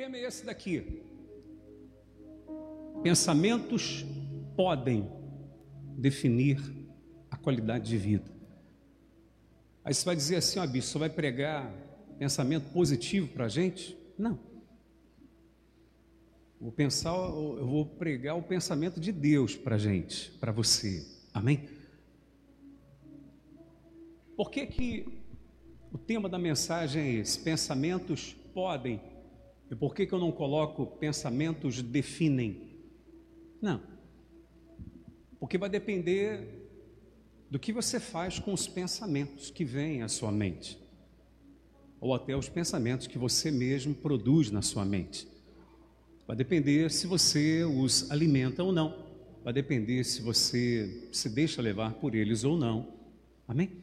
tema é esse daqui. Pensamentos podem definir a qualidade de vida. Aí você vai dizer assim, ó, bicho, você vai pregar pensamento positivo para a gente? Não. Vou pensar, eu vou pregar o pensamento de Deus para a gente, para você. Amém? Por que que o tema da mensagem é esse? Pensamentos podem. E por que que eu não coloco pensamentos definem? Não. Porque vai depender do que você faz com os pensamentos que vêm à sua mente, ou até os pensamentos que você mesmo produz na sua mente. Vai depender se você os alimenta ou não, vai depender se você se deixa levar por eles ou não. Amém?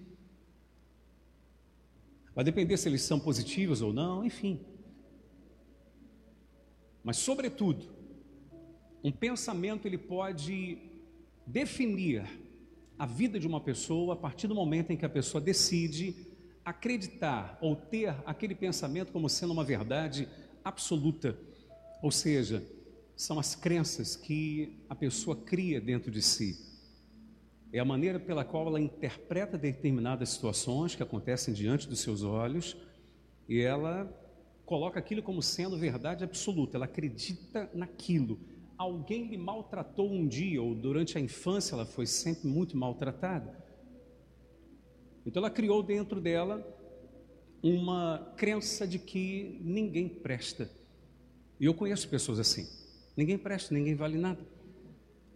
Vai depender se eles são positivos ou não, enfim. Mas, sobretudo, um pensamento ele pode definir a vida de uma pessoa a partir do momento em que a pessoa decide acreditar ou ter aquele pensamento como sendo uma verdade absoluta. Ou seja, são as crenças que a pessoa cria dentro de si. É a maneira pela qual ela interpreta determinadas situações que acontecem diante dos seus olhos e ela coloca aquilo como sendo verdade absoluta, ela acredita naquilo alguém lhe maltratou um dia, ou durante a infância ela foi sempre muito maltratada. Então ela criou dentro dela uma crença de que ninguém presta. E eu conheço pessoas assim. Ninguém presta, ninguém vale nada.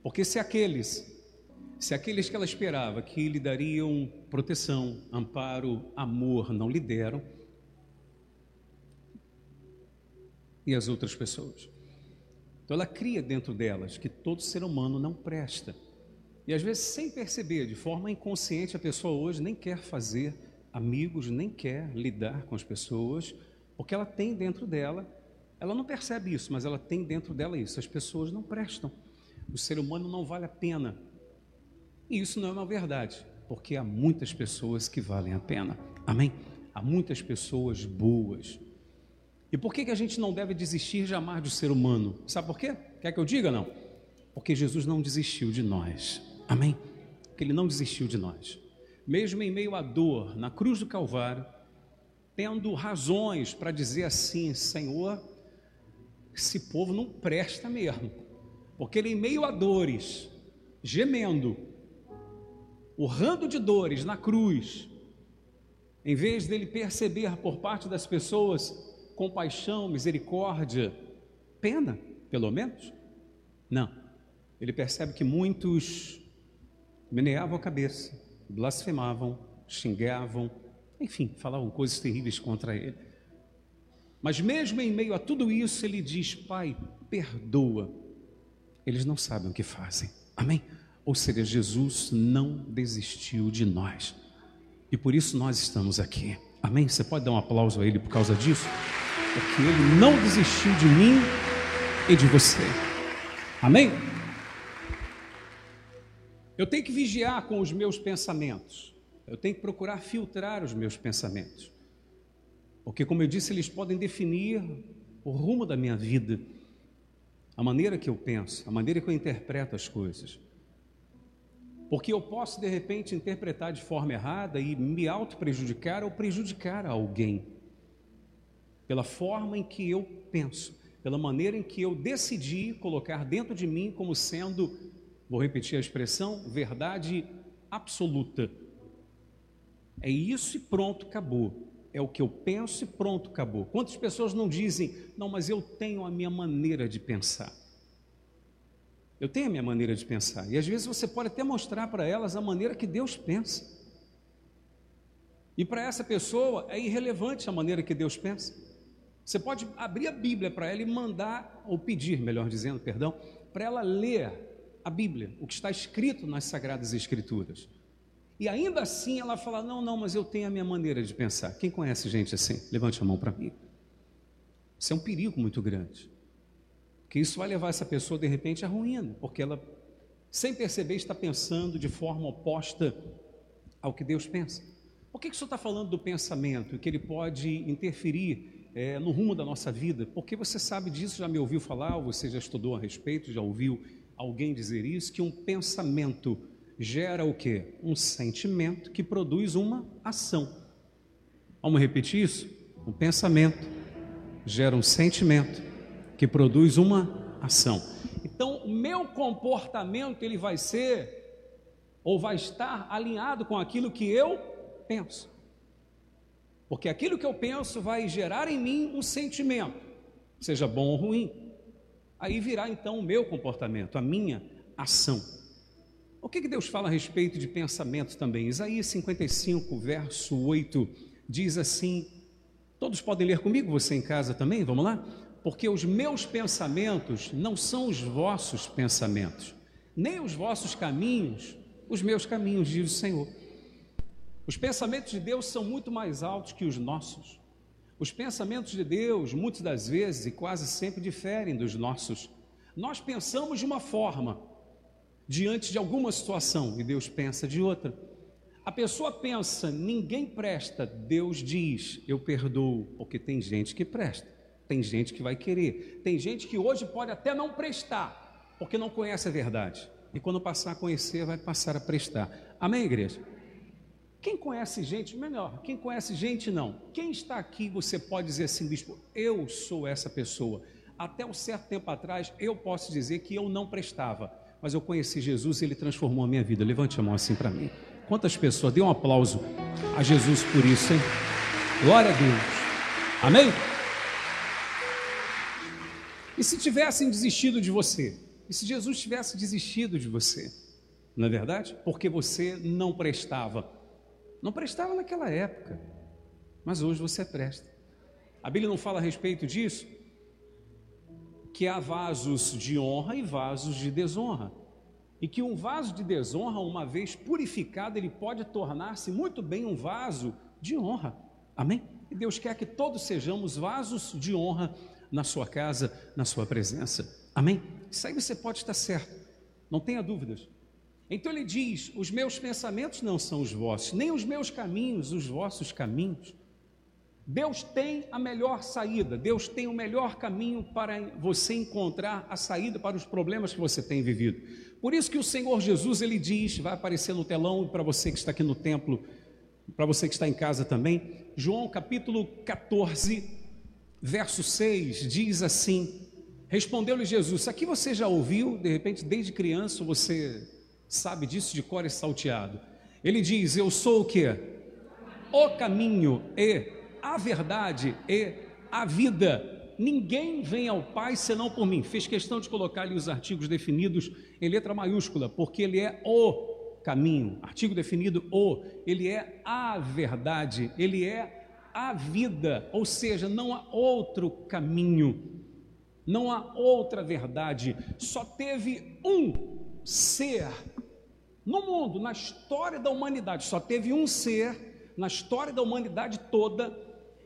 Porque se aqueles, se aqueles que ela esperava que lhe dariam proteção, amparo, amor, não lhe deram, e as outras pessoas? Então ela cria dentro delas que todo ser humano não presta. E às vezes, sem perceber, de forma inconsciente, a pessoa hoje nem quer fazer amigos, nem quer lidar com as pessoas, porque ela tem dentro dela, ela não percebe isso, mas ela tem dentro dela isso. As pessoas não prestam. O ser humano não vale a pena. E isso não é uma verdade, porque há muitas pessoas que valem a pena. Amém? Há muitas pessoas boas, e por que, que a gente não deve desistir jamais do ser humano? Sabe por quê? Quer que eu diga não? Porque Jesus não desistiu de nós. Amém? Porque Ele não desistiu de nós. Mesmo em meio à dor, na cruz do Calvário, tendo razões para dizer assim: Senhor, esse povo não presta mesmo. Porque Ele, em meio a dores, gemendo, urrando de dores na cruz, em vez dele perceber por parte das pessoas compaixão, misericórdia, pena, pelo menos? Não. Ele percebe que muitos meneavam a cabeça, blasfemavam, xingavam, enfim, falavam coisas terríveis contra ele. Mas mesmo em meio a tudo isso, ele diz: Pai, perdoa. Eles não sabem o que fazem. Amém? Ou seja, Jesus não desistiu de nós. E por isso nós estamos aqui. Amém? Você pode dar um aplauso a ele por causa disso? porque Ele não desistiu de mim e de você. Amém? Eu tenho que vigiar com os meus pensamentos. Eu tenho que procurar filtrar os meus pensamentos. Porque, como eu disse, eles podem definir o rumo da minha vida, a maneira que eu penso, a maneira que eu interpreto as coisas. Porque eu posso, de repente, interpretar de forma errada e me auto-prejudicar ou prejudicar alguém pela forma em que eu penso, pela maneira em que eu decidi colocar dentro de mim como sendo, vou repetir a expressão, verdade absoluta. É isso e pronto, acabou. É o que eu penso e pronto, acabou. Quantas pessoas não dizem, não, mas eu tenho a minha maneira de pensar. Eu tenho a minha maneira de pensar. E às vezes você pode até mostrar para elas a maneira que Deus pensa. E para essa pessoa é irrelevante a maneira que Deus pensa. Você pode abrir a Bíblia para ela e mandar, ou pedir, melhor dizendo, perdão, para ela ler a Bíblia, o que está escrito nas Sagradas Escrituras. E ainda assim ela fala: Não, não, mas eu tenho a minha maneira de pensar. Quem conhece gente assim? Levante a mão para mim. Isso é um perigo muito grande. Que isso vai levar essa pessoa, de repente, à ruína, porque ela, sem perceber, está pensando de forma oposta ao que Deus pensa. Por que, que o senhor está falando do pensamento, que ele pode interferir é, no rumo da nossa vida, porque você sabe disso, já me ouviu falar, ou você já estudou a respeito, já ouviu alguém dizer isso, que um pensamento gera o quê? Um sentimento que produz uma ação. Vamos repetir isso? Um pensamento gera um sentimento que produz uma ação. Então, o meu comportamento ele vai ser ou vai estar alinhado com aquilo que eu penso. Porque aquilo que eu penso vai gerar em mim um sentimento, seja bom ou ruim. Aí virá então o meu comportamento, a minha ação. O que, que Deus fala a respeito de pensamento também? Isaías 55, verso 8, diz assim: todos podem ler comigo, você em casa também? Vamos lá? Porque os meus pensamentos não são os vossos pensamentos, nem os vossos caminhos, os meus caminhos, diz o Senhor. Os pensamentos de Deus são muito mais altos que os nossos. Os pensamentos de Deus, muitas das vezes e quase sempre, diferem dos nossos. Nós pensamos de uma forma, diante de alguma situação, e Deus pensa de outra. A pessoa pensa, ninguém presta, Deus diz, eu perdoo, porque tem gente que presta, tem gente que vai querer, tem gente que hoje pode até não prestar, porque não conhece a verdade, e quando passar a conhecer, vai passar a prestar. Amém, igreja? Quem conhece gente, melhor, quem conhece gente não. Quem está aqui, você pode dizer assim, bispo, eu sou essa pessoa. Até um certo tempo atrás, eu posso dizer que eu não prestava, mas eu conheci Jesus e ele transformou a minha vida. Levante a mão assim para mim. Quantas pessoas, dê um aplauso a Jesus por isso, hein? Glória a Deus. Amém? E se tivessem desistido de você? E se Jesus tivesse desistido de você? Não é verdade? Porque você não prestava não prestava naquela época, mas hoje você presta. A Bíblia não fala a respeito disso? Que há vasos de honra e vasos de desonra. E que um vaso de desonra, uma vez purificado, ele pode tornar-se muito bem um vaso de honra. Amém? E Deus quer que todos sejamos vasos de honra na sua casa, na sua presença. Amém? Isso aí você pode estar certo, não tenha dúvidas. Então ele diz: Os meus pensamentos não são os vossos, nem os meus caminhos, os vossos caminhos. Deus tem a melhor saída, Deus tem o melhor caminho para você encontrar a saída para os problemas que você tem vivido. Por isso que o Senhor Jesus ele diz, vai aparecer no telão para você que está aqui no templo, para você que está em casa também, João capítulo 14, verso 6 diz assim: Respondeu-lhe Jesus: Aqui você já ouviu, de repente desde criança você sabe disso de cor e salteado. Ele diz: Eu sou o que? O caminho e a verdade e a vida. Ninguém vem ao Pai senão por mim. Fez questão de colocar ali os artigos definidos em letra maiúscula, porque ele é o caminho. Artigo definido o, ele é a verdade, ele é a vida, ou seja, não há outro caminho, não há outra verdade, só teve um ser no mundo, na história da humanidade, só teve um ser, na história da humanidade toda,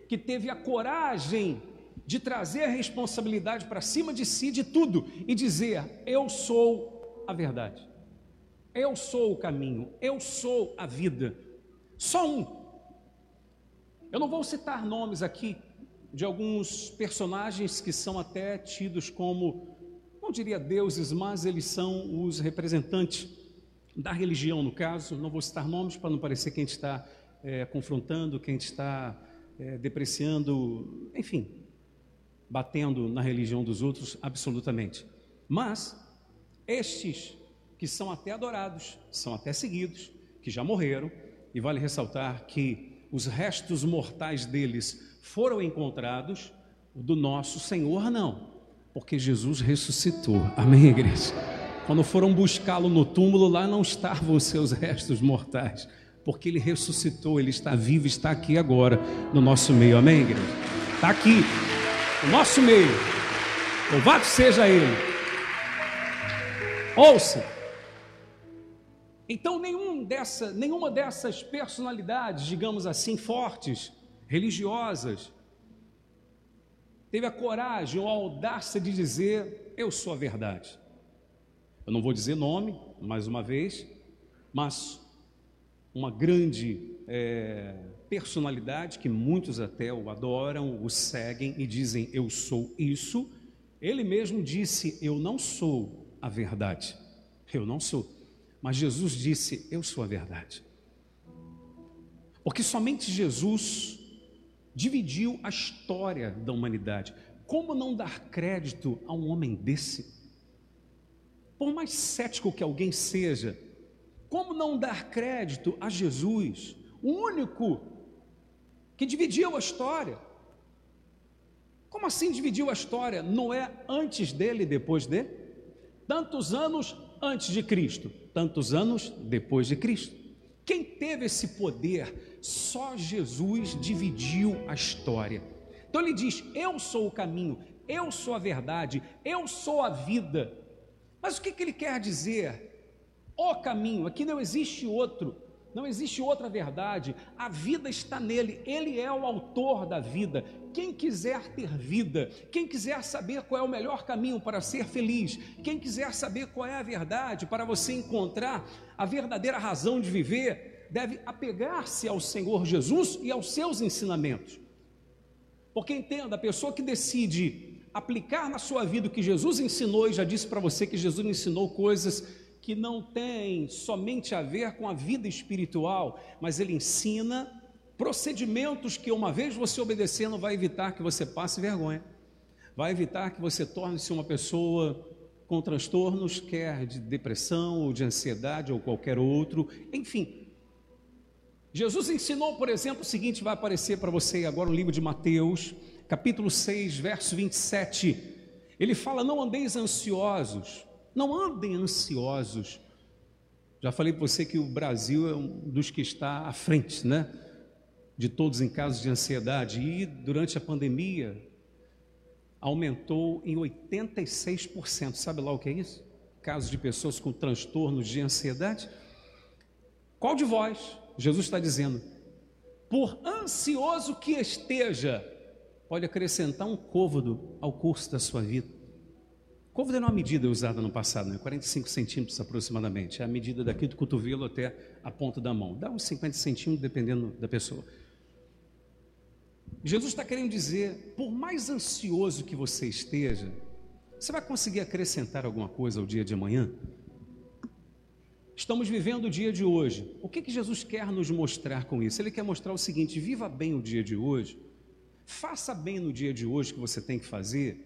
que teve a coragem de trazer a responsabilidade para cima de si de tudo e dizer: Eu sou a verdade, eu sou o caminho, eu sou a vida. Só um. Eu não vou citar nomes aqui de alguns personagens que são até tidos como, não diria deuses, mas eles são os representantes da religião, no caso, não vou citar nomes para não parecer que a gente está é, confrontando, que a gente está é, depreciando, enfim, batendo na religião dos outros, absolutamente. Mas estes que são até adorados, são até seguidos, que já morreram, e vale ressaltar que os restos mortais deles foram encontrados, do nosso Senhor não, porque Jesus ressuscitou. Amém, igreja? Quando foram buscá-lo no túmulo, lá não estavam os seus restos mortais, porque ele ressuscitou, ele está vivo, está aqui agora no nosso meio. Amém, igreja? Está aqui, no nosso meio. Louvado seja ele. Ouça. Então, nenhum dessa, nenhuma dessas personalidades, digamos assim, fortes, religiosas, teve a coragem ou a audácia de dizer: Eu sou a verdade. Eu não vou dizer nome, mais uma vez, mas uma grande é, personalidade, que muitos até o adoram, o seguem e dizem: Eu sou isso. Ele mesmo disse: Eu não sou a verdade. Eu não sou. Mas Jesus disse: Eu sou a verdade. Porque somente Jesus dividiu a história da humanidade. Como não dar crédito a um homem desse? Por mais cético que alguém seja, como não dar crédito a Jesus, o único que dividiu a história? Como assim dividiu a história? Noé antes dele e depois dele? Tantos anos antes de Cristo, tantos anos depois de Cristo. Quem teve esse poder? Só Jesus dividiu a história. Então ele diz: Eu sou o caminho, eu sou a verdade, eu sou a vida. Mas o que, que ele quer dizer? O caminho, aqui não existe outro, não existe outra verdade, a vida está nele, ele é o autor da vida. Quem quiser ter vida, quem quiser saber qual é o melhor caminho para ser feliz, quem quiser saber qual é a verdade para você encontrar a verdadeira razão de viver, deve apegar-se ao Senhor Jesus e aos seus ensinamentos. Porque entenda, a pessoa que decide aplicar na sua vida o que Jesus ensinou, e já disse para você que Jesus ensinou coisas que não têm somente a ver com a vida espiritual, mas ele ensina procedimentos que, uma vez você obedecendo, vai evitar que você passe vergonha, vai evitar que você torne-se uma pessoa com transtornos, quer de depressão ou de ansiedade ou qualquer outro, enfim, Jesus ensinou, por exemplo, o seguinte: vai aparecer para você agora no livro de Mateus, capítulo 6, verso 27. Ele fala: Não andeis ansiosos, não andem ansiosos. Já falei para você que o Brasil é um dos que está à frente, né? De todos em casos de ansiedade. E durante a pandemia, aumentou em 86%. Sabe lá o que é isso? Casos de pessoas com transtornos de ansiedade. Qual de vós? Jesus está dizendo: por ansioso que esteja, pode acrescentar um côvado ao curso da sua vida. Côvado é uma medida usada no passado, né? 45 centímetros aproximadamente. É a medida daqui do cotovelo até a ponta da mão. Dá uns 50 centímetros dependendo da pessoa. Jesus está querendo dizer: por mais ansioso que você esteja, você vai conseguir acrescentar alguma coisa ao dia de amanhã? Estamos vivendo o dia de hoje. O que, que Jesus quer nos mostrar com isso? Ele quer mostrar o seguinte: viva bem o dia de hoje, faça bem no dia de hoje que você tem que fazer,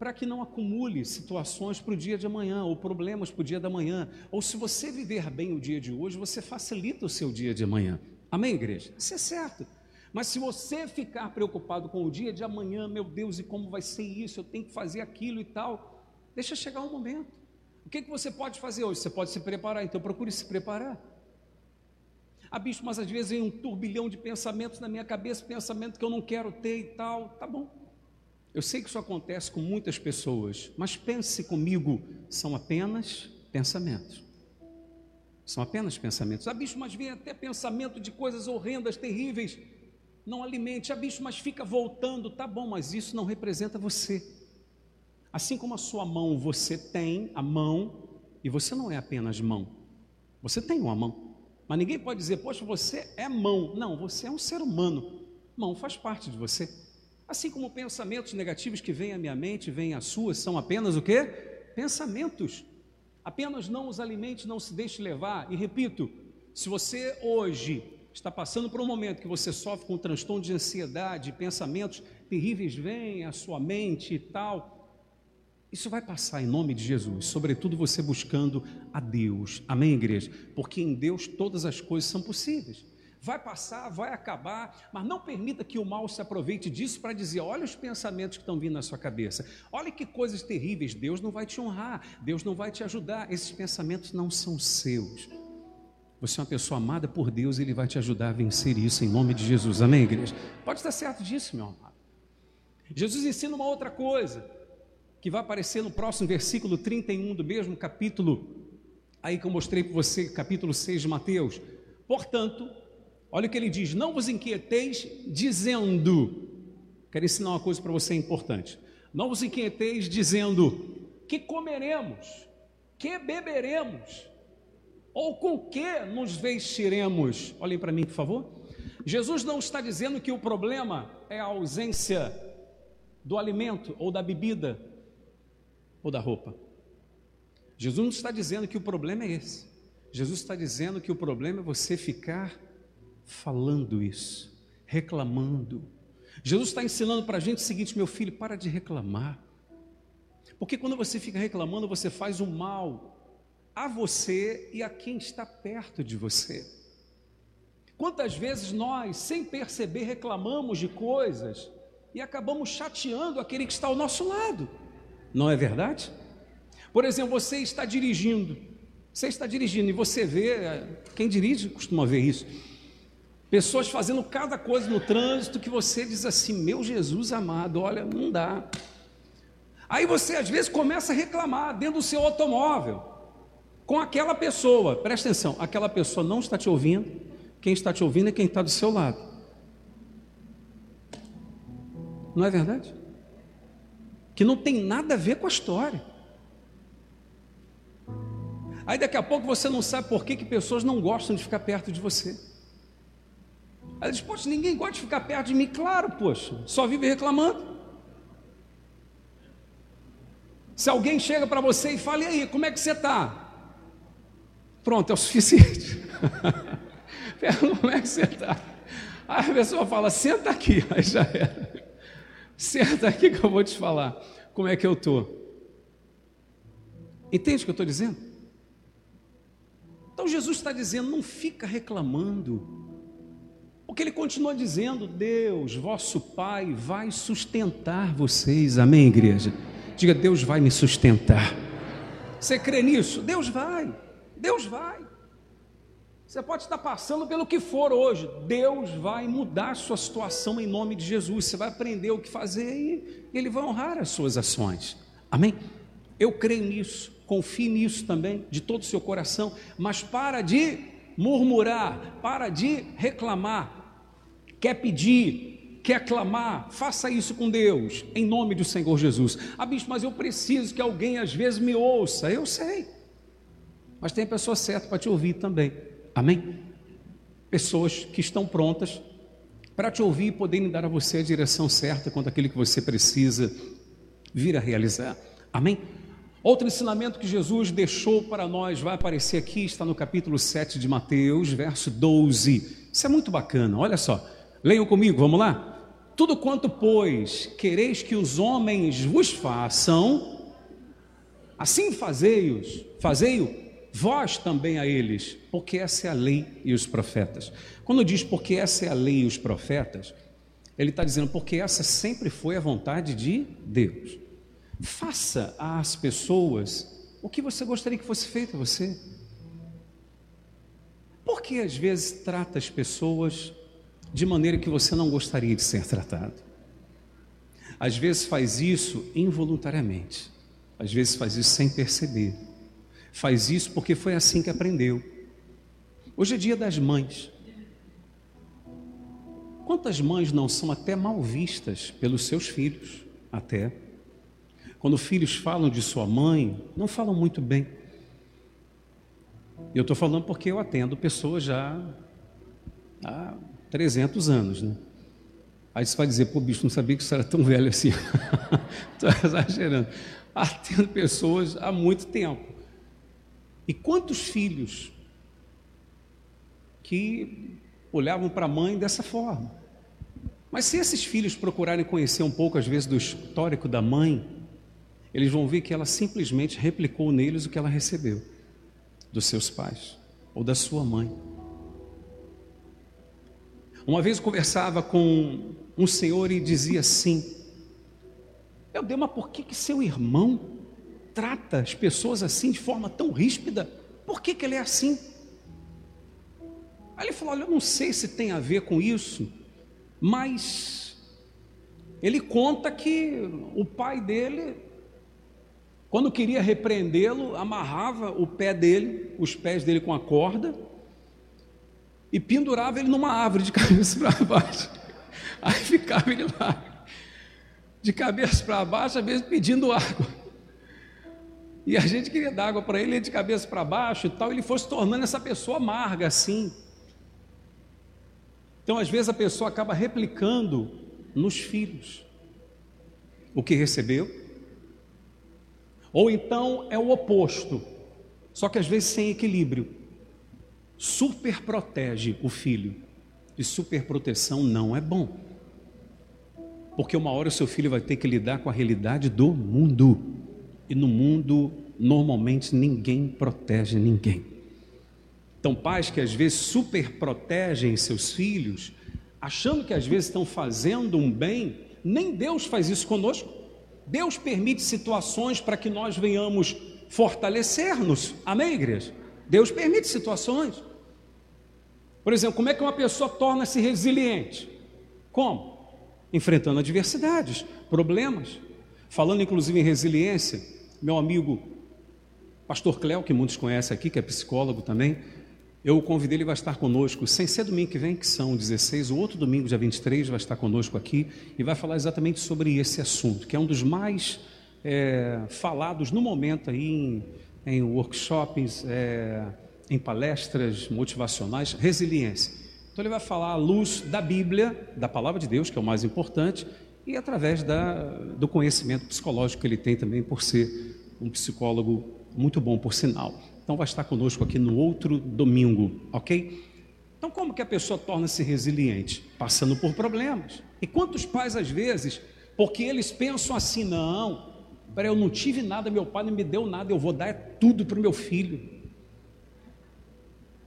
para que não acumule situações para o dia de amanhã, ou problemas para o dia da manhã. Ou se você viver bem o dia de hoje, você facilita o seu dia de amanhã. Amém, igreja? Isso é certo. Mas se você ficar preocupado com o dia de amanhã, meu Deus, e como vai ser isso, eu tenho que fazer aquilo e tal, deixa chegar um momento. O que, que você pode fazer hoje? Você pode se preparar, então procure se preparar. Ah, bicho, mas às vezes vem um turbilhão de pensamentos na minha cabeça, pensamento que eu não quero ter e tal. Tá bom. Eu sei que isso acontece com muitas pessoas, mas pense comigo, são apenas pensamentos. São apenas pensamentos. Ah, bicho, mas vem até pensamento de coisas horrendas, terríveis. Não alimente. Ah, bicho, mas fica voltando. Tá bom, mas isso não representa você. Assim como a sua mão, você tem a mão, e você não é apenas mão, você tem uma mão. Mas ninguém pode dizer, poxa, você é mão. Não, você é um ser humano. Mão faz parte de você. Assim como pensamentos negativos que vêm à minha mente, vêm à sua, são apenas o quê? Pensamentos. Apenas não os alimente, não se deixe levar. E repito, se você hoje está passando por um momento que você sofre com um transtorno de ansiedade, pensamentos terríveis vêm à sua mente e tal, isso vai passar em nome de Jesus, sobretudo você buscando a Deus. Amém, igreja? Porque em Deus todas as coisas são possíveis. Vai passar, vai acabar, mas não permita que o mal se aproveite disso para dizer: olha os pensamentos que estão vindo na sua cabeça, olha que coisas terríveis. Deus não vai te honrar, Deus não vai te ajudar. Esses pensamentos não são seus. Você é uma pessoa amada por Deus e Ele vai te ajudar a vencer isso em nome de Jesus. Amém, igreja? Pode estar certo disso, meu amado. Jesus ensina uma outra coisa que vai aparecer no próximo versículo 31 do mesmo capítulo, aí que eu mostrei para você, capítulo 6 de Mateus. Portanto, olha o que ele diz: Não vos inquieteis dizendo, quero ensinar uma coisa para você importante. Não vos inquieteis dizendo que comeremos, que beberemos, Ou com que nos vestiremos? Olhem para mim, por favor. Jesus não está dizendo que o problema é a ausência do alimento ou da bebida ou da roupa. Jesus não está dizendo que o problema é esse. Jesus está dizendo que o problema é você ficar falando isso, reclamando. Jesus está ensinando para a gente o seguinte, meu filho, para de reclamar. Porque quando você fica reclamando, você faz o um mal a você e a quem está perto de você. Quantas vezes nós, sem perceber, reclamamos de coisas e acabamos chateando aquele que está ao nosso lado, não é verdade? Por exemplo, você está dirigindo, você está dirigindo e você vê, quem dirige costuma ver isso, pessoas fazendo cada coisa no trânsito que você diz assim: Meu Jesus amado, olha, não dá. Aí você às vezes começa a reclamar dentro do seu automóvel com aquela pessoa. Presta atenção, aquela pessoa não está te ouvindo. Quem está te ouvindo é quem está do seu lado. Não é verdade? Que não tem nada a ver com a história. Aí daqui a pouco você não sabe por que, que pessoas não gostam de ficar perto de você. Aí diz, poxa, ninguém gosta de ficar perto de mim. Claro, poxa, só vive reclamando. Se alguém chega para você e fala, e aí, como é que você está? Pronto, é o suficiente. como é que você está? Aí a pessoa fala, senta aqui, aí já era. Senta aqui que eu vou te falar como é que eu estou. Entende o que eu estou dizendo? Então Jesus está dizendo, não fica reclamando. Porque ele continua dizendo, Deus, vosso Pai, vai sustentar vocês. Amém, igreja? Diga, Deus vai me sustentar. Você crê nisso? Deus vai. Deus vai. Você pode estar passando pelo que for hoje, Deus vai mudar a sua situação em nome de Jesus. Você vai aprender o que fazer e Ele vai honrar as suas ações. Amém? Eu creio nisso, confie nisso também, de todo o seu coração, mas para de murmurar, para de reclamar, quer pedir, quer clamar, faça isso com Deus, em nome do Senhor Jesus. Ah, bicho, mas eu preciso que alguém às vezes me ouça, eu sei mas tem a pessoa certa para te ouvir também. Amém? Pessoas que estão prontas para te ouvir e poderem dar a você a direção certa quanto aquilo que você precisa vir a realizar. Amém? Outro ensinamento que Jesus deixou para nós vai aparecer aqui, está no capítulo 7 de Mateus, verso 12. Isso é muito bacana, olha só. Leiam comigo, vamos lá? Tudo quanto, pois, quereis que os homens vos façam, assim fazei-os, fazei-o vós também a eles, porque essa é a lei e os profetas. Quando diz porque essa é a lei e os profetas, ele está dizendo porque essa sempre foi a vontade de Deus. Faça às pessoas o que você gostaria que fosse feito a você. Por que às vezes trata as pessoas de maneira que você não gostaria de ser tratado? Às vezes faz isso involuntariamente, às vezes faz isso sem perceber. Faz isso porque foi assim que aprendeu. Hoje é dia das mães. Quantas mães não são até mal vistas pelos seus filhos? Até. Quando filhos falam de sua mãe, não falam muito bem. Eu estou falando porque eu atendo pessoas já há 300 anos, né? Aí você vai dizer, pô, bicho, não sabia que você era tão velho assim. Estou exagerando. Atendo pessoas há muito tempo. E quantos filhos que olhavam para a mãe dessa forma? Mas se esses filhos procurarem conhecer um pouco, às vezes, do histórico da mãe, eles vão ver que ela simplesmente replicou neles o que ela recebeu dos seus pais ou da sua mãe. Uma vez eu conversava com um senhor e dizia assim: Meu Deus, mas por que, que seu irmão trata as pessoas assim de forma tão ríspida? Por que, que ele é assim? Aí ele falou: Olha, eu não sei se tem a ver com isso, mas ele conta que o pai dele, quando queria repreendê-lo, amarrava o pé dele, os pés dele com a corda, e pendurava ele numa árvore de cabeça para baixo. Aí ficava ele lá, de cabeça para baixo, às vezes pedindo água. E a gente queria dar água para ele, ele de cabeça para baixo e tal, ele foi se tornando essa pessoa amarga assim. Então, às vezes, a pessoa acaba replicando nos filhos o que recebeu, ou então é o oposto, só que às vezes sem equilíbrio. Super protege o filho, e superproteção não é bom, porque uma hora o seu filho vai ter que lidar com a realidade do mundo, e no mundo, normalmente, ninguém protege ninguém. Então, pais que às vezes super protegem seus filhos, achando que às vezes estão fazendo um bem, nem Deus faz isso conosco. Deus permite situações para que nós venhamos fortalecer-nos. Amém, igreja? Deus permite situações. Por exemplo, como é que uma pessoa torna-se resiliente? Como? Enfrentando adversidades, problemas. Falando inclusive em resiliência, meu amigo Pastor Cléo, que muitos conhecem aqui, que é psicólogo também, eu o convidei, ele vai estar conosco, sem ser domingo que vem, que são 16, o outro domingo, dia 23, vai estar conosco aqui e vai falar exatamente sobre esse assunto, que é um dos mais é, falados no momento aí em, em workshops, é, em palestras motivacionais, resiliência. Então ele vai falar à luz da Bíblia, da palavra de Deus, que é o mais importante, e através da, do conhecimento psicológico que ele tem também por ser um psicólogo muito bom, por sinal. Então vai estar conosco aqui no outro domingo, ok? Então como que a pessoa torna-se resiliente? Passando por problemas. E quantos pais às vezes, porque eles pensam assim, não, para eu não tive nada, meu pai não me deu nada, eu vou dar tudo para o meu filho.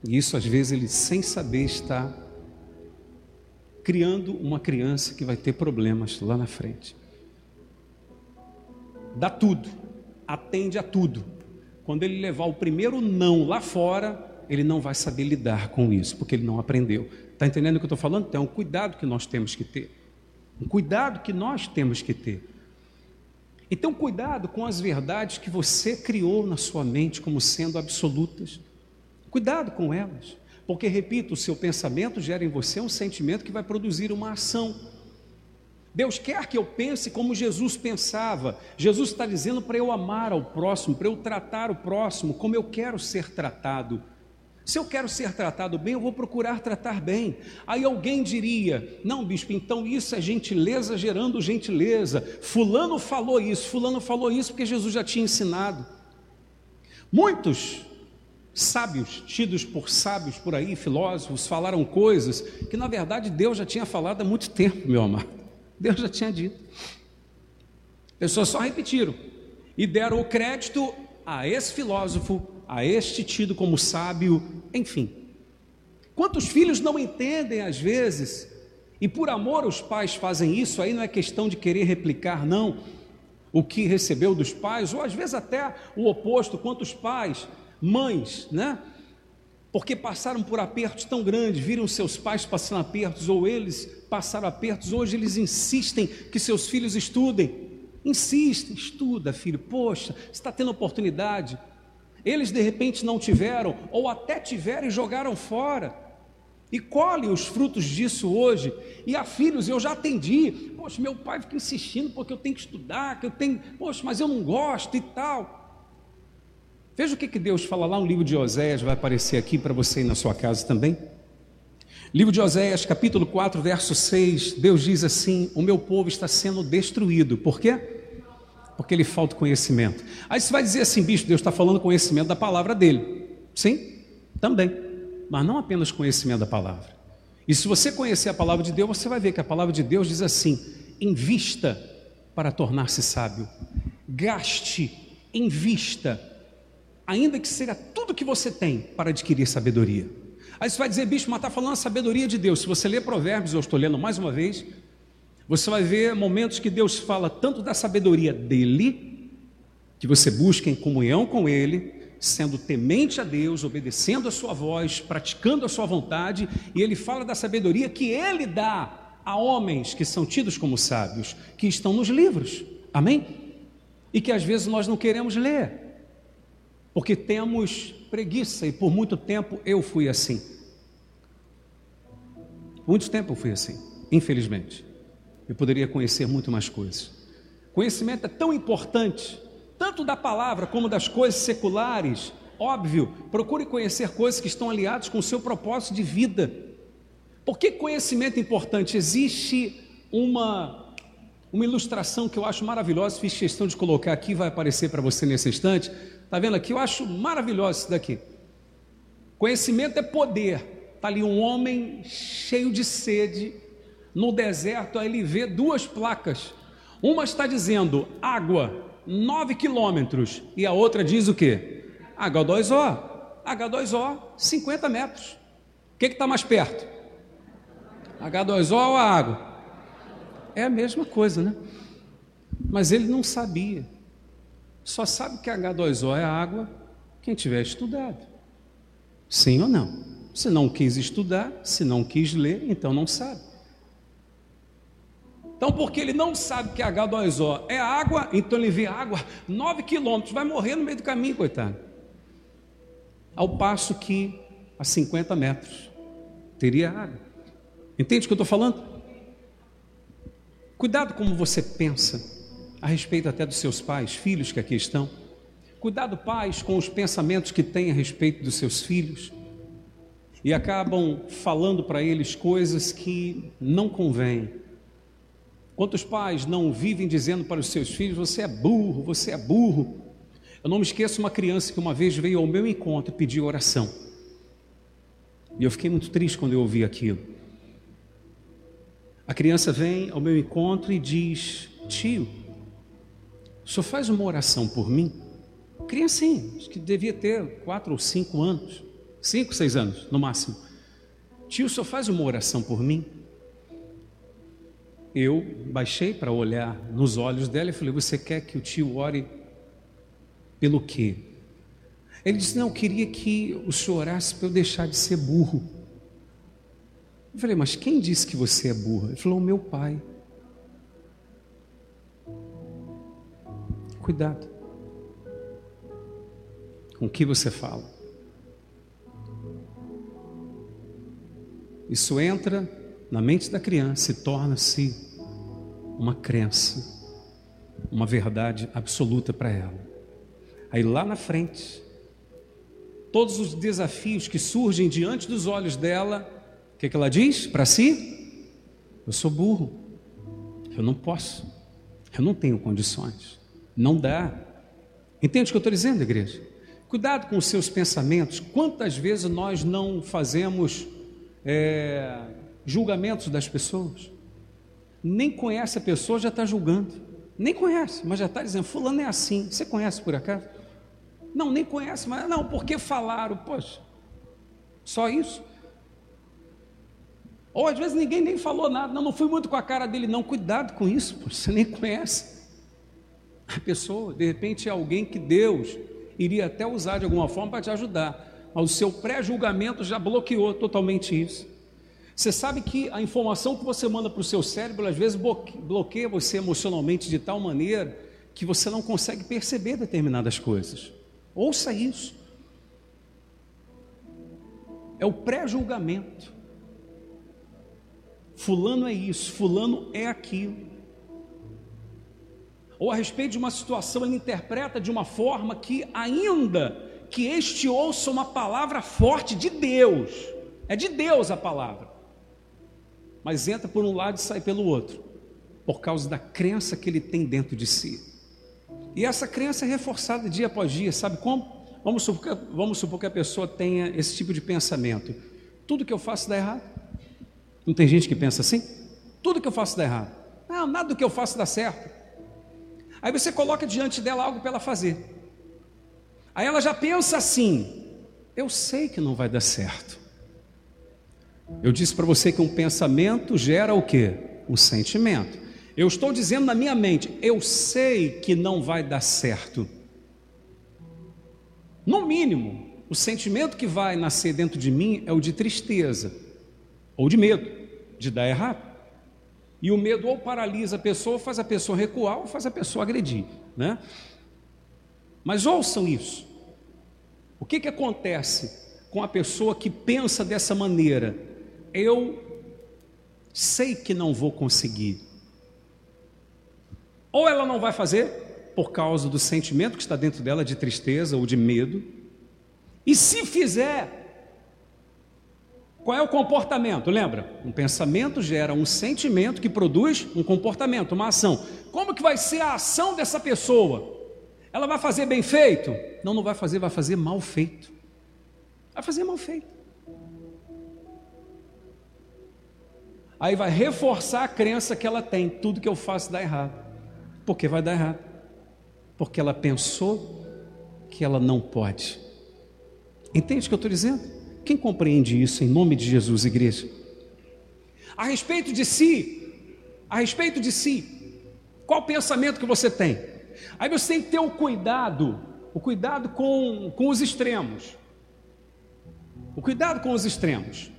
E isso às vezes ele sem saber está criando uma criança que vai ter problemas lá na frente. Dá tudo, atende a tudo, quando ele levar o primeiro não lá fora, ele não vai saber lidar com isso, porque ele não aprendeu. Está entendendo o que eu estou falando? Então, é um cuidado que nós temos que ter. Um cuidado que nós temos que ter. Então, cuidado com as verdades que você criou na sua mente como sendo absolutas. Cuidado com elas. Porque, repito, o seu pensamento gera em você um sentimento que vai produzir uma ação. Deus quer que eu pense como Jesus pensava. Jesus está dizendo para eu amar ao próximo, para eu tratar o próximo como eu quero ser tratado. Se eu quero ser tratado bem, eu vou procurar tratar bem. Aí alguém diria: Não, bispo, então isso é gentileza gerando gentileza. Fulano falou isso, Fulano falou isso porque Jesus já tinha ensinado. Muitos sábios, tidos por sábios por aí, filósofos, falaram coisas que na verdade Deus já tinha falado há muito tempo, meu amado. Deus já tinha dito. Pessoas só repetiram e deram o crédito a esse filósofo, a este tido como sábio, enfim. Quantos filhos não entendem às vezes, e por amor os pais fazem isso, aí não é questão de querer replicar, não, o que recebeu dos pais, ou às vezes até o oposto, quantos pais, mães, né? porque passaram por apertos tão grandes, viram seus pais passando apertos, ou eles passaram apertos, hoje eles insistem que seus filhos estudem. Insistem, estuda, filho, poxa, está tendo oportunidade. Eles de repente não tiveram, ou até tiveram e jogaram fora. E colhem os frutos disso hoje. E há filhos, eu já atendi. Poxa, meu pai fica insistindo porque eu tenho que estudar, que eu tenho, poxa, mas eu não gosto e tal. Veja o que, que Deus fala lá no livro de Oséias, vai aparecer aqui para você ir na sua casa também. Livro de Oséias, capítulo 4, verso 6, Deus diz assim: O meu povo está sendo destruído. Por quê? Porque ele falta conhecimento. Aí você vai dizer assim, bicho, Deus está falando conhecimento da palavra dele. Sim, também. Mas não apenas conhecimento da palavra. E se você conhecer a palavra de Deus, você vai ver que a palavra de Deus diz assim: invista para tornar-se sábio, gaste, invista ainda que seja tudo que você tem para adquirir sabedoria. Aí você vai dizer, bicho, mas está falando a sabedoria de Deus. Se você ler Provérbios, eu estou lendo mais uma vez, você vai ver momentos que Deus fala tanto da sabedoria dele, que você busca em comunhão com ele, sendo temente a Deus, obedecendo a sua voz, praticando a sua vontade, e ele fala da sabedoria que ele dá a homens que são tidos como sábios, que estão nos livros. Amém? E que às vezes nós não queremos ler porque temos preguiça e por muito tempo eu fui assim. Muito tempo eu fui assim, infelizmente. Eu poderia conhecer muito mais coisas. Conhecimento é tão importante, tanto da palavra como das coisas seculares. Óbvio, procure conhecer coisas que estão aliadas com o seu propósito de vida. Por que conhecimento é importante? Existe uma, uma ilustração que eu acho maravilhosa, fiz questão de colocar aqui, vai aparecer para você nesse instante. Está vendo aqui? Eu acho maravilhoso isso daqui. Conhecimento é poder. Está ali um homem cheio de sede, no deserto, aí ele vê duas placas. Uma está dizendo água, 9 quilômetros, e a outra diz o que? H2O. H2O, 50 metros. O que está mais perto? H2O ou a água? É a mesma coisa, né? Mas ele não sabia. Só sabe que H2O é água quem tiver estudado. Sim ou não? Se não quis estudar, se não quis ler, então não sabe. Então, porque ele não sabe que H2O é água, então ele vê água 9 quilômetros, vai morrer no meio do caminho, coitado. Ao passo que a 50 metros teria água. Entende o que eu estou falando? Cuidado como você pensa a respeito até dos seus pais, filhos que aqui estão. Cuidado, pais, com os pensamentos que têm a respeito dos seus filhos e acabam falando para eles coisas que não convêm. Quantos pais não vivem dizendo para os seus filhos: você é burro, você é burro? Eu não me esqueço uma criança que uma vez veio ao meu encontro e pediu oração. E eu fiquei muito triste quando eu ouvi aquilo. A criança vem ao meu encontro e diz: Tio, senhor faz uma oração por mim? Criancinha, acho que devia ter quatro ou cinco anos, cinco, seis anos no máximo. Tio, senhor faz uma oração por mim? Eu baixei para olhar nos olhos dela e falei: Você quer que o tio ore pelo quê? Ele disse: Não, eu queria que o senhor orasse para eu deixar de ser burro. Eu falei, mas quem disse que você é burra? Ele falou, meu pai. Cuidado com o que você fala. Isso entra na mente da criança e torna-se uma crença, uma verdade absoluta para ela. Aí lá na frente, todos os desafios que surgem diante dos olhos dela, o que, que ela diz para si? Eu sou burro, eu não posso, eu não tenho condições, não dá. Entende o que eu estou dizendo, igreja? Cuidado com os seus pensamentos. Quantas vezes nós não fazemos é, julgamentos das pessoas? Nem conhece a pessoa, já está julgando. Nem conhece, mas já está dizendo: Fulano é assim. Você conhece por acaso? Não, nem conhece, mas não, porque falaram, poxa, só isso. Ou às vezes ninguém nem falou nada, não, não fui muito com a cara dele, não. Cuidado com isso, você nem conhece a pessoa. De repente é alguém que Deus iria até usar de alguma forma para te ajudar, mas o seu pré-julgamento já bloqueou totalmente isso. Você sabe que a informação que você manda para o seu cérebro às vezes bloqueia você emocionalmente de tal maneira que você não consegue perceber determinadas coisas. Ouça isso. É o pré-julgamento. Fulano é isso, Fulano é aquilo. Ou a respeito de uma situação, ele interpreta de uma forma que, ainda que este ouça uma palavra forte de Deus, é de Deus a palavra, mas entra por um lado e sai pelo outro, por causa da crença que ele tem dentro de si. E essa crença é reforçada dia após dia, sabe como? Vamos supor, vamos supor que a pessoa tenha esse tipo de pensamento: tudo que eu faço dá errado. Não tem gente que pensa assim? Tudo que eu faço dá errado. Não, nada do que eu faço dá certo. Aí você coloca diante dela algo para ela fazer. Aí ela já pensa assim: eu sei que não vai dar certo. Eu disse para você que um pensamento gera o que? Um sentimento. Eu estou dizendo na minha mente: eu sei que não vai dar certo. No mínimo, o sentimento que vai nascer dentro de mim é o de tristeza ou de medo de dar errado. E o medo ou paralisa a pessoa, faz a pessoa recuar, ou faz a pessoa agredir, né? Mas ouçam isso. O que, que acontece com a pessoa que pensa dessa maneira? Eu sei que não vou conseguir. Ou ela não vai fazer, por causa do sentimento que está dentro dela de tristeza ou de medo. E se fizer, qual é o comportamento? Lembra? Um pensamento gera um sentimento que produz um comportamento, uma ação. Como que vai ser a ação dessa pessoa? Ela vai fazer bem feito? Não, não vai fazer, vai fazer mal feito. Vai fazer mal feito. Aí vai reforçar a crença que ela tem: tudo que eu faço dá errado. Por que vai dar errado? Porque ela pensou que ela não pode. Entende o que eu estou dizendo? Quem compreende isso em nome de Jesus, igreja? A respeito de si, a respeito de si, qual pensamento que você tem? Aí você tem que ter o cuidado, o cuidado com, com os extremos. O cuidado com os extremos.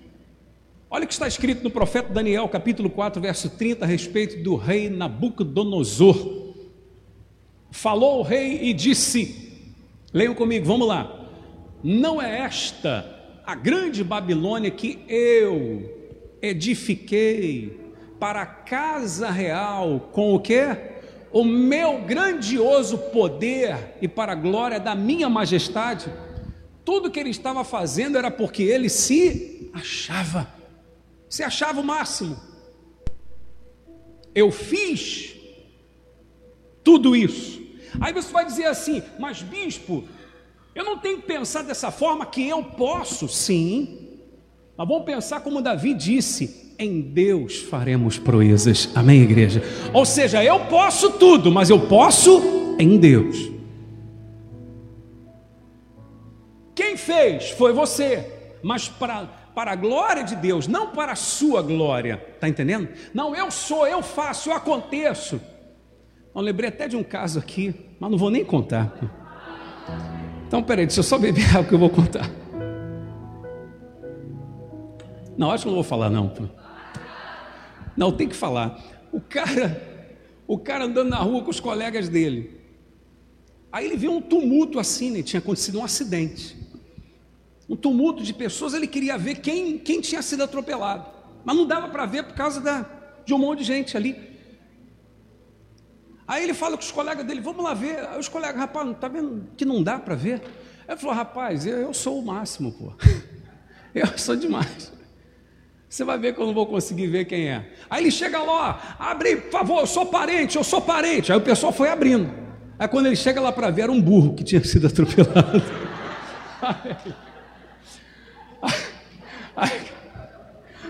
Olha o que está escrito no profeta Daniel, capítulo 4, verso 30, a respeito do rei Nabucodonosor. Falou o rei e disse: Leiam comigo, vamos lá. Não é esta a grande Babilônia que eu edifiquei para a casa real com o que? O meu grandioso poder e para a glória da minha majestade. Tudo que ele estava fazendo era porque ele se achava, se achava o máximo. Eu fiz tudo isso. Aí você vai dizer assim, mas bispo, eu não tenho que pensar dessa forma que eu posso, sim. Mas vamos pensar como Davi disse: em Deus faremos proezas. Amém, igreja? Ou seja, eu posso tudo, mas eu posso em Deus. Quem fez foi você, mas para, para a glória de Deus, não para a sua glória, está entendendo? Não, eu sou, eu faço, eu aconteço. Eu lembrei até de um caso aqui, mas não vou nem contar. Então, peraí, deixa eu só beber água que eu vou contar. Não, acho que não vou falar, não. Não, tem que falar. O cara, o cara andando na rua com os colegas dele. Aí ele viu um tumulto assim, né? tinha acontecido um acidente. Um tumulto de pessoas, ele queria ver quem, quem tinha sido atropelado. Mas não dava para ver por causa da, de um monte de gente ali. Aí ele fala com os colegas dele, vamos lá ver. Aí os colegas, rapaz, não está vendo que não dá para ver? Aí ele falou, rapaz, eu, eu sou o máximo, pô. Eu sou demais. Você vai ver que eu não vou conseguir ver quem é. Aí ele chega lá, abre, por favor, eu sou parente, eu sou parente. Aí o pessoal foi abrindo. Aí quando ele chega lá para ver, era um burro que tinha sido atropelado. Aí, aí,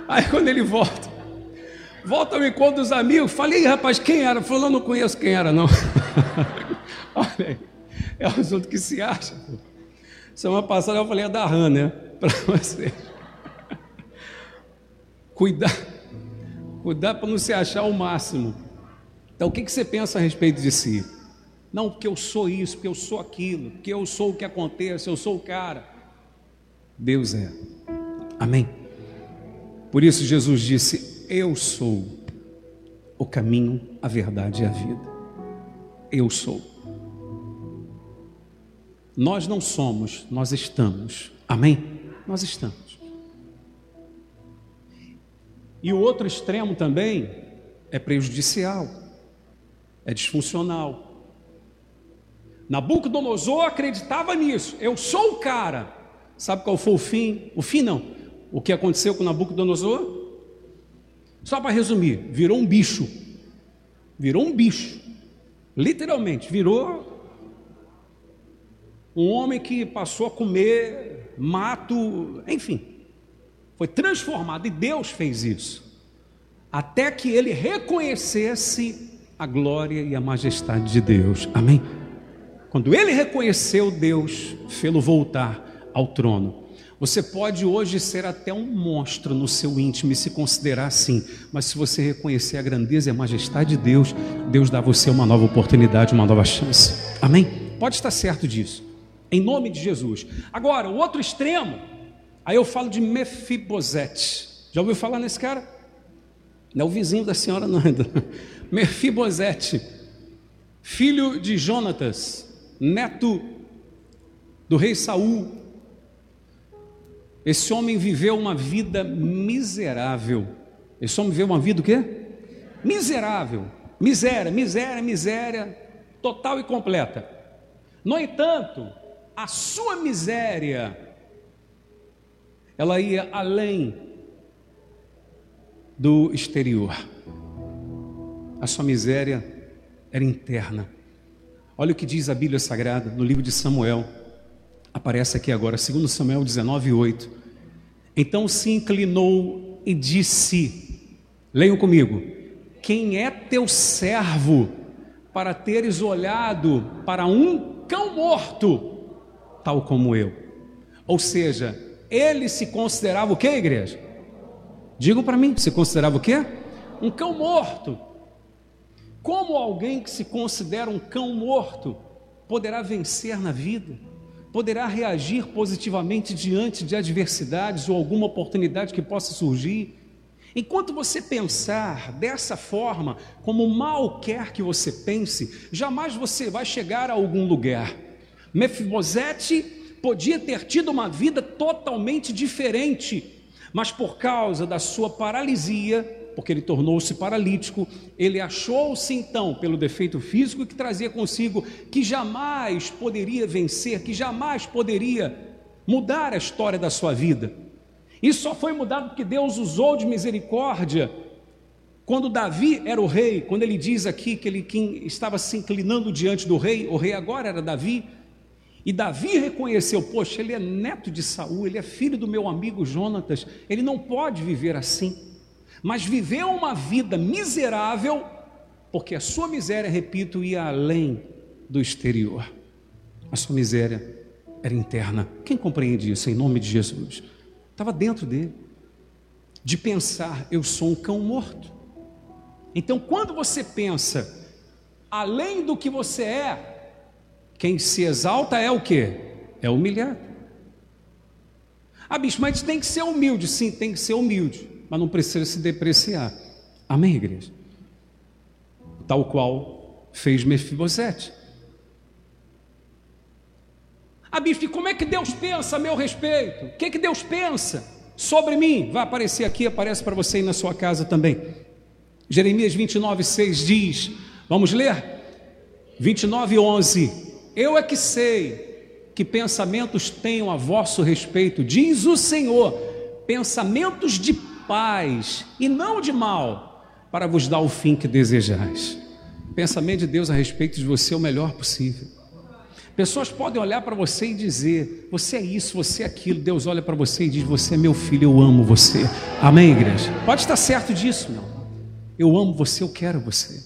aí quando ele volta, Volta ao encontro dos amigos. Falei, rapaz, quem era? Falou, não conheço quem era, não. Olha aí, é o assunto que se acha. Semana passada eu falei a da Han, né? Para você. Cuidar, cuidar para não se achar o máximo. Então, o que, que você pensa a respeito de si? Não, porque eu sou isso, porque eu sou aquilo, porque eu sou o que acontece, eu sou o cara. Deus é. Amém. Por isso Jesus disse: eu sou o caminho, a verdade e a vida. Eu sou. Nós não somos, nós estamos. Amém? Nós estamos. E o outro extremo também é prejudicial, é disfuncional. Nabucodonosor acreditava nisso. Eu sou o cara. Sabe qual foi o fim? O fim não. O que aconteceu com Nabucodonosor? Só para resumir, virou um bicho. Virou um bicho. Literalmente, virou um homem que passou a comer mato, enfim. Foi transformado e Deus fez isso. Até que ele reconhecesse a glória e a majestade de Deus. Amém? Quando ele reconheceu Deus, fê-lo voltar ao trono. Você pode hoje ser até um monstro no seu íntimo e se considerar assim, mas se você reconhecer a grandeza e a majestade de Deus, Deus dá a você uma nova oportunidade, uma nova chance. Amém? Pode estar certo disso. Em nome de Jesus. Agora, o outro extremo, aí eu falo de Mefibosete. Já ouviu falar nesse cara? Não é o vizinho da senhora, não. Mefibosete, filho de Jonatas, neto do rei Saul, esse homem viveu uma vida miserável. Esse homem viveu uma vida o quê? Miserável. Miséria, miséria, miséria. total e completa. No entanto, a sua miséria, ela ia além do exterior. A sua miséria era interna. Olha o que diz a Bíblia Sagrada no livro de Samuel. Aparece aqui agora, 2 Samuel 19, 8. Então se inclinou e disse: Leiam comigo: Quem é teu servo para teres olhado para um cão morto, tal como eu? Ou seja, ele se considerava o que, igreja? Digam para mim, se considerava o quê? Um cão morto. Como alguém que se considera um cão morto poderá vencer na vida? Poderá reagir positivamente diante de adversidades ou alguma oportunidade que possa surgir? Enquanto você pensar dessa forma, como mal quer que você pense, jamais você vai chegar a algum lugar. Mefibosete podia ter tido uma vida totalmente diferente mas por causa da sua paralisia, porque ele tornou-se paralítico, ele achou-se então, pelo defeito físico que trazia consigo, que jamais poderia vencer, que jamais poderia mudar a história da sua vida. Isso só foi mudado porque Deus usou de misericórdia. Quando Davi era o rei, quando ele diz aqui que ele quem estava se inclinando diante do rei, o rei agora era Davi, e Davi reconheceu: poxa, ele é neto de Saul, ele é filho do meu amigo Jonatas, ele não pode viver assim. Mas viveu uma vida miserável, porque a sua miséria, repito, ia além do exterior. A sua miséria era interna. Quem compreende isso em nome de Jesus? Estava dentro dele. De pensar, eu sou um cão morto. Então, quando você pensa além do que você é, quem se exalta é o que? É humilhado. Ah, bicho, mas tem que ser humilde. Sim, tem que ser humilde. Mas não precisa se depreciar. Amém, igreja? Tal qual fez Mefibosete. Ah, bicho, e como é que Deus pensa a meu respeito? O que, que Deus pensa sobre mim? Vai aparecer aqui, aparece para você aí na sua casa também. Jeremias 29, 6 diz: Vamos ler? 29, 11 eu é que sei que pensamentos tenho a vosso respeito, diz o Senhor, pensamentos de paz e não de mal, para vos dar o fim que desejais. pensamento de Deus a respeito de você é o melhor possível. Pessoas podem olhar para você e dizer: Você é isso, você é aquilo. Deus olha para você e diz: Você é meu filho, eu amo você. Amém, igreja? Pode estar certo disso, não. Eu amo você, eu quero você.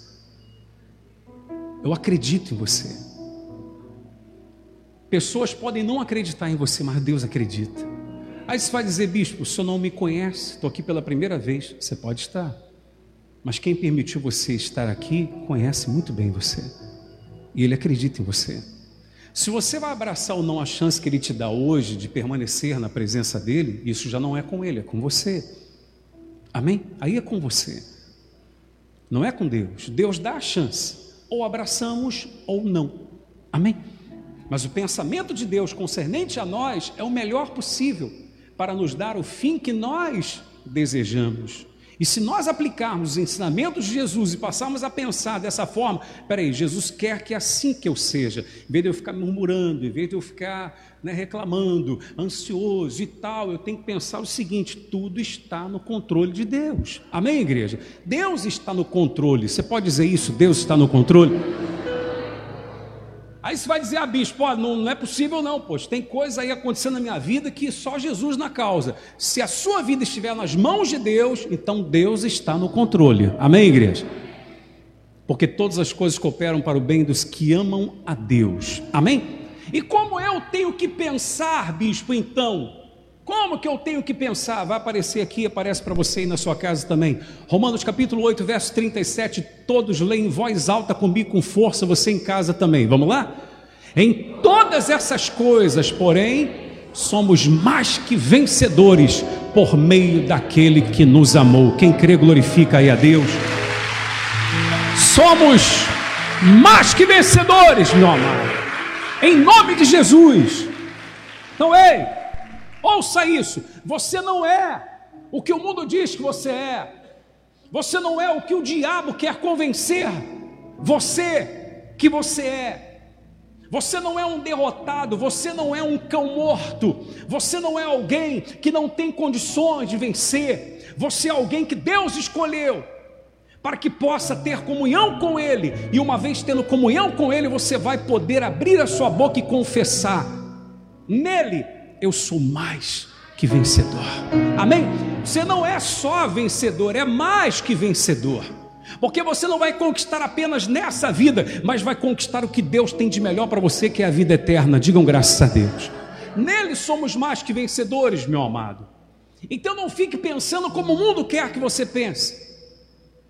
Eu acredito em você. Pessoas podem não acreditar em você, mas Deus acredita. Aí você vai dizer, bispo, o senhor não me conhece, estou aqui pela primeira vez. Você pode estar. Mas quem permitiu você estar aqui conhece muito bem você. E ele acredita em você. Se você vai abraçar ou não a chance que ele te dá hoje de permanecer na presença dele, isso já não é com ele, é com você. Amém? Aí é com você. Não é com Deus. Deus dá a chance. Ou abraçamos ou não. Amém? Mas o pensamento de Deus concernente a nós é o melhor possível para nos dar o fim que nós desejamos. E se nós aplicarmos os ensinamentos de Jesus e passarmos a pensar dessa forma, peraí, Jesus quer que assim que eu seja, em vez de eu ficar murmurando, em vez de eu ficar né, reclamando, ansioso e tal, eu tenho que pensar o seguinte: tudo está no controle de Deus. Amém, igreja? Deus está no controle. Você pode dizer isso? Deus está no controle? Aí você vai dizer, ah, bispo, não, não é possível não, poxa, tem coisa aí acontecendo na minha vida que só Jesus na causa. Se a sua vida estiver nas mãos de Deus, então Deus está no controle. Amém, igreja? Porque todas as coisas cooperam para o bem dos que amam a Deus. Amém? E como eu tenho que pensar, bispo, então? Como que eu tenho que pensar? Vai aparecer aqui, aparece para você aí na sua casa também. Romanos capítulo 8, verso 37. Todos leem em voz alta comigo, com força, você em casa também. Vamos lá? Em todas essas coisas, porém, somos mais que vencedores por meio daquele que nos amou. Quem crê, glorifica aí a Deus. Somos mais que vencedores, meu amado. Em nome de Jesus. Então, ei, Ouça isso: você não é o que o mundo diz que você é, você não é o que o diabo quer convencer você que você é. Você não é um derrotado, você não é um cão morto, você não é alguém que não tem condições de vencer, você é alguém que Deus escolheu para que possa ter comunhão com Ele, e uma vez tendo comunhão com Ele, você vai poder abrir a sua boca e confessar: Nele eu sou mais que vencedor. Amém? Você não é só vencedor, é mais que vencedor. Porque você não vai conquistar apenas nessa vida, mas vai conquistar o que Deus tem de melhor para você, que é a vida eterna. Digam graças a Deus. Nele somos mais que vencedores, meu amado. Então não fique pensando como o mundo quer que você pense,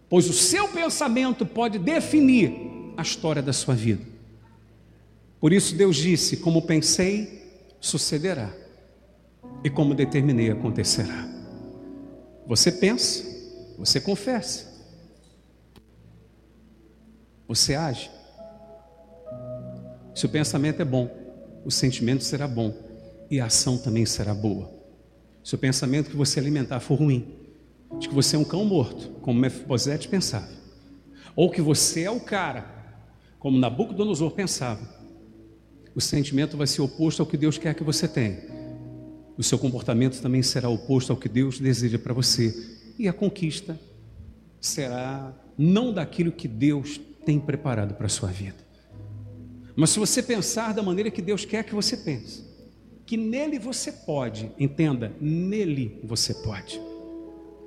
pois o seu pensamento pode definir a história da sua vida. Por isso Deus disse: Como pensei, sucederá, e como determinei, acontecerá. Você pensa, você confessa, você age. Se o pensamento é bom, o sentimento será bom e a ação também será boa. Se o pensamento que você alimentar for ruim, de que você é um cão morto, como Mefibosete pensava, ou que você é o cara, como Nabucodonosor pensava, o sentimento vai ser oposto ao que Deus quer que você tenha. O seu comportamento também será oposto ao que Deus deseja para você. E a conquista será não daquilo que Deus tem preparado para a sua vida. Mas se você pensar da maneira que Deus quer que você pense, que nele você pode, entenda, nele você pode.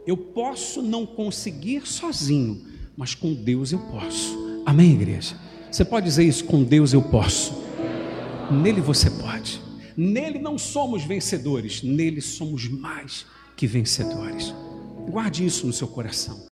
Eu posso não conseguir sozinho, mas com Deus eu posso. Amém, igreja? Você pode dizer isso? Com Deus eu posso. Nele você pode. Nele não somos vencedores, nele somos mais que vencedores. Guarde isso no seu coração.